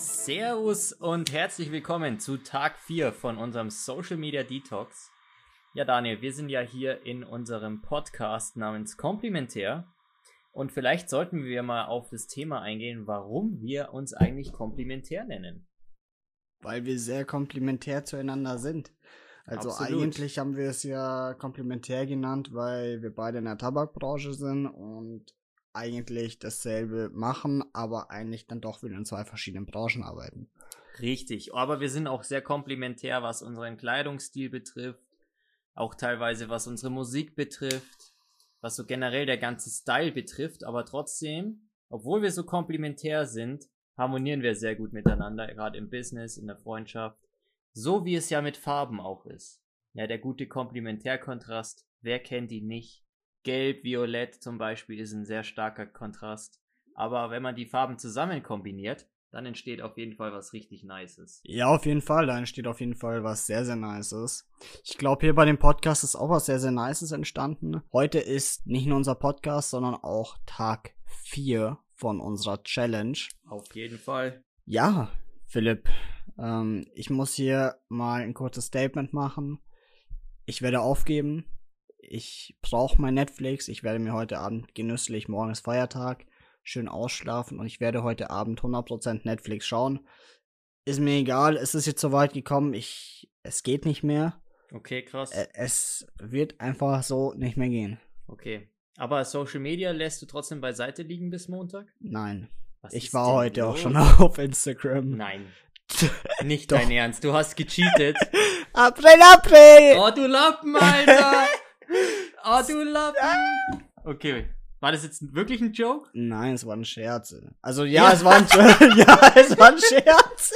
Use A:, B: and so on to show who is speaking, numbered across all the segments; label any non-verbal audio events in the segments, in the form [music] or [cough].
A: Servus und herzlich willkommen zu Tag 4 von unserem Social Media Detox. Ja, Daniel, wir sind ja hier in unserem Podcast namens Komplementär. Und vielleicht sollten wir mal auf das Thema eingehen, warum wir uns eigentlich komplementär nennen.
B: Weil wir sehr komplementär zueinander sind. Also
A: Absolut.
B: eigentlich haben wir es ja komplementär genannt, weil wir beide in der Tabakbranche sind und eigentlich dasselbe machen, aber eigentlich dann doch wieder in zwei verschiedenen Branchen arbeiten.
A: Richtig, aber wir sind auch sehr komplementär, was unseren Kleidungsstil betrifft, auch teilweise was unsere Musik betrifft, was so generell der ganze Style betrifft, aber trotzdem, obwohl wir so komplementär sind, harmonieren wir sehr gut miteinander, gerade im Business, in der Freundschaft, so wie es ja mit Farben auch ist. Ja, der gute Komplementärkontrast, wer kennt ihn nicht? Gelb, Violett zum Beispiel ist ein sehr starker Kontrast. Aber wenn man die Farben zusammen kombiniert, dann entsteht auf jeden Fall was richtig Nices.
B: Ja, auf jeden Fall. Da entsteht auf jeden Fall was sehr, sehr Nices. Ich glaube, hier bei dem Podcast ist auch was sehr, sehr Nices entstanden. Heute ist nicht nur unser Podcast, sondern auch Tag 4 von unserer Challenge.
A: Auf jeden Fall.
B: Ja, Philipp, ähm, ich muss hier mal ein kurzes Statement machen. Ich werde aufgeben. Ich brauche mein Netflix. Ich werde mir heute Abend genüsslich, morgen ist Feiertag, schön ausschlafen und ich werde heute Abend 100% Netflix schauen. Ist mir egal, es ist jetzt so weit gekommen, ich, es geht nicht mehr.
A: Okay, krass.
B: Es wird einfach so nicht mehr gehen.
A: Okay. Aber Social Media lässt du trotzdem beiseite liegen bis Montag?
B: Nein.
A: Was
B: Ich war heute auch
A: los?
B: schon [laughs] auf Instagram.
A: Nein, [laughs] nicht dein Ernst. Du hast gecheatet. [laughs]
B: April, April!
A: Oh, du Lappen, Alter! Oh, du Lappen! Okay. War das jetzt wirklich ein Joke?
B: Nein, es war ein Scherz. Also ja,
A: Ja.
B: es war ein [laughs] ja, es war ein Scherz.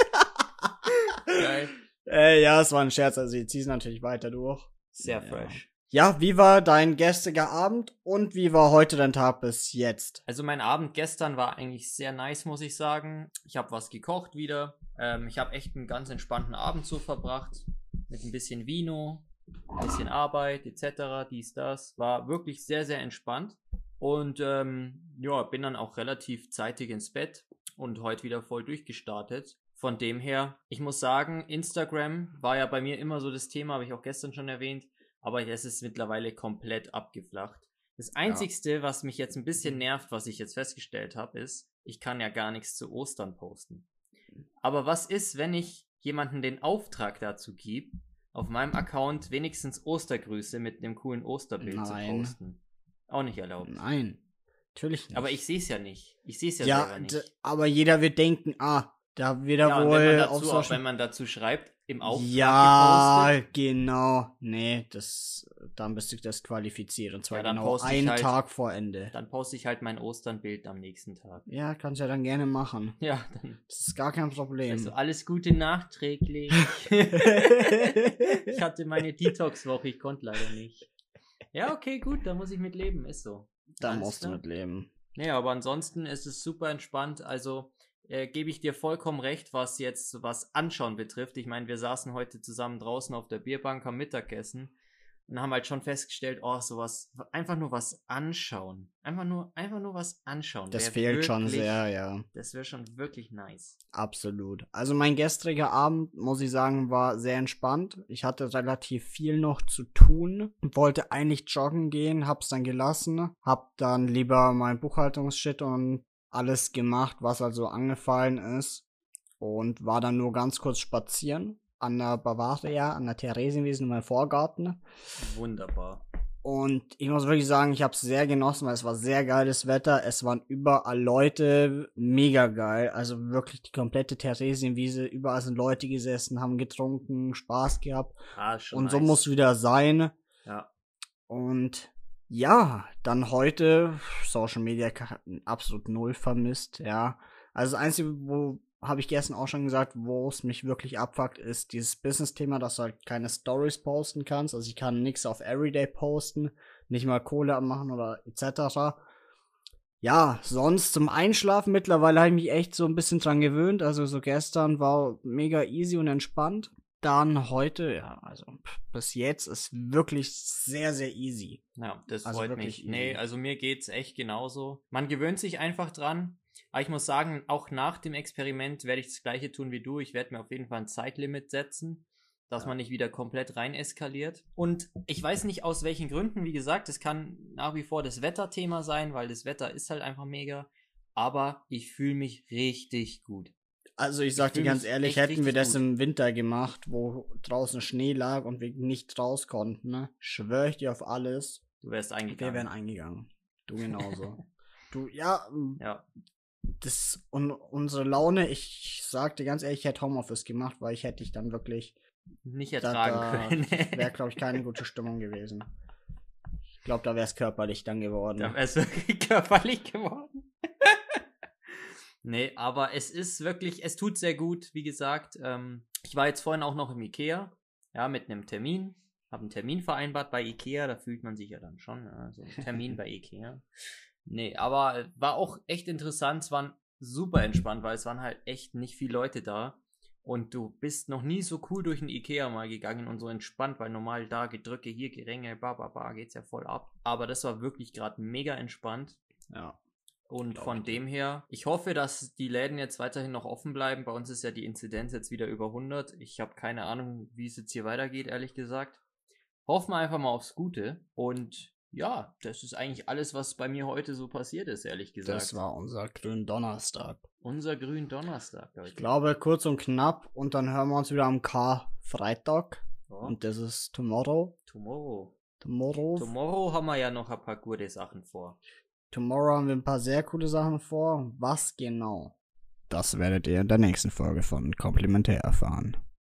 A: Geil.
B: äh, ja, es war ein Scherz. Also ich zieh's natürlich weiter durch.
A: Sehr
B: Ja.
A: fresh.
B: Ja, wie war dein gestriger Abend und wie war heute dein Tag bis jetzt?
A: Also mein Abend gestern war eigentlich sehr nice, muss ich sagen. Ich habe was gekocht wieder. Ähm, ich habe echt einen ganz entspannten Abend so verbracht. Mit ein bisschen Vino, ein bisschen Arbeit etc. Dies, das. War wirklich sehr, sehr entspannt. Und ähm, ja, bin dann auch relativ zeitig ins Bett und heute wieder voll durchgestartet. Von dem her, ich muss sagen, Instagram war ja bei mir immer so das Thema, habe ich auch gestern schon erwähnt. Aber es ist mittlerweile komplett abgeflacht. Das Einzigste, was mich jetzt ein bisschen nervt, was ich jetzt festgestellt habe, ist, ich kann ja gar nichts zu Ostern posten. Aber was ist, wenn ich jemanden den Auftrag dazu gebe, auf meinem Account wenigstens Ostergrüße mit einem coolen Osterbild zu
B: Nein.
A: posten? Auch nicht erlaubt.
B: Nein, natürlich nicht.
A: Aber ich sehe es ja nicht. Ich sehe es ja,
B: ja,
A: selber nicht.
B: aber jeder wird denken, ah, da wird er
A: Ja,
B: wohl
A: wenn man, dazu, auch, wenn man dazu schreibt, im Auftrag
B: Ja,
A: gepostet,
B: genau. Nee, das dann bist du disqualifiziert und zwar
A: Ja,
B: genau
A: ich
B: einen
A: halt-
B: Tag vor Ende.
A: dann poste ich halt mein Osternbild am nächsten Tag.
B: Ja, kannst ja dann gerne machen. [laughs]
A: Ja, dann
B: Das ist gar kein Problem.
A: also alles Gute nachträglich. [laughs] ich hatte meine Detox-Woche, ich konnte leider nicht. Ja, okay, gut, da muss ich mit leben, ist so.
B: da musst du mit leben.
A: Nee, aber ansonsten ist es super entspannt. Also äh, gebe ich dir vollkommen recht, was jetzt was Anschauen betrifft. Ich meine, wir saßen heute zusammen draußen auf der Bierbank am Mittagessen und haben halt schon festgestellt, oh, sowas, einfach nur was anschauen. Einfach nur, einfach nur was anschauen.
B: Das
A: wär
B: fehlt schon
A: wirklich-
B: sehr, ja.
A: Das wäre schon wirklich nice.
B: Absolut. Also mein gestriger Abend, muss ich sagen, war sehr entspannt. Ich hatte relativ viel noch zu tun. Wollte eigentlich joggen gehen, hab's dann gelassen. Hab dann lieber mein Buchhaltungsshit und alles gemacht, was also angefallen ist. Und war dann nur ganz kurz spazieren. An der Bavaria, an der Theresienwiese in meinem Vorgarten.
A: Wunderbar.
B: Und ich muss wirklich sagen, ich habe es sehr genossen, weil es war sehr geiles Wetter. Es waren überall Leute, mega geil. Also wirklich die komplette Theresienwiese. Überall sind Leute gesessen, haben getrunken, Spaß gehabt.
A: Ah, schon
B: Und so
A: nice.
B: muss wieder sein.
A: Ja.
B: Und ja, dann heute Social Media absolut null vermisst, ja. Also das Einzige, wo habe ich gestern auch schon gesagt, wo es mich wirklich abfuckt, ist dieses Business-Thema, dass du halt keine Stories posten kannst. Also ich kann nichts auf Everyday posten, nicht mal Kohle machen oder etc. Ja, sonst zum Einschlafen mittlerweile habe ich mich echt so ein bisschen dran gewöhnt. Also so gestern war mega easy und entspannt. Dann heute, ja, also bis jetzt ist wirklich sehr, sehr easy.
A: Ja, das
B: Also
A: freut mich. Nee,
B: easy.
A: also mir geht's echt genauso. Man gewöhnt sich einfach dran. Aber ich muss sagen, auch nach dem Experiment werde ich das gleiche tun wie du. Ich werde mir auf jeden Fall ein Zeitlimit setzen, dass
B: Ja.
A: man nicht wieder komplett rein eskaliert. Und ich weiß nicht aus welchen Gründen, wie gesagt, es kann nach wie vor das Wetterthema sein, weil das Wetter ist halt einfach mega. Aber ich fühle mich richtig gut.
B: Also ich sag dir
A: fühl
B: ganz ehrlich, hätten wir das
A: gut.
B: im Winter gemacht, wo draußen Schnee lag und wir nicht raus konnten, ne? Schwör ich dir auf alles,
A: Du wärst
B: wir
A: eingegangen.
B: wären eingegangen. Du genauso. [laughs] du, ja, m,
A: ja,
B: das und unsere Laune, ich sag dir ganz ehrlich, ich hätte Homeoffice gemacht, weil ich hätte dich dann wirklich,
A: nicht ertragen
B: da
A: können. [laughs]
B: wäre glaube ich keine gute Stimmung gewesen. Ich glaube, da wäre es körperlich dann geworden.
A: Da wäre es wirklich [laughs] körperlich geworden. Nee, aber es ist wirklich, es tut sehr gut, wie gesagt. Ähm, ich war jetzt vorhin auch noch im Ikea, ja, mit einem Termin. Habe einen Termin vereinbart bei Ikea, da fühlt man sich ja dann schon, ja, so ein Termin bei Ikea. Nee, aber war auch echt interessant, es war super entspannt, weil es waren halt echt nicht viele Leute da. Und du bist noch nie so cool durch ein Ikea mal gegangen und so entspannt, weil normal da Gedrücke, hier Geränge, ba, ba, ba, geht's ja voll ab. Aber das war wirklich gerade mega entspannt.
B: ja.
A: Und
B: Glaub
A: von
B: ich
A: dem her, ich hoffe, dass die Läden jetzt weiterhin noch offen bleiben. Bei uns ist ja die Inzidenz jetzt wieder über 100. Ich habe keine Ahnung, wie es jetzt hier weitergeht, ehrlich gesagt. Hoffen wir einfach mal aufs Gute. Und ja, das ist eigentlich alles, was bei mir heute so passiert ist, ehrlich gesagt.
B: Das war unser grünen Donnerstag.
A: unser grünen Donnerstag, Leute.
B: Ich glaube, kurz und knapp und dann hören wir uns wieder am K-Freitag.
A: Ja,
B: Und das ist tomorrow.
A: tomorrow.
B: Tomorrow.
A: Tomorrow haben wir ja noch ein paar gute Sachen vor.
B: Tomorrow haben wir ein paar sehr coole Sachen vor. Was genau? Das werdet ihr in der nächsten Folge von Komplementär erfahren.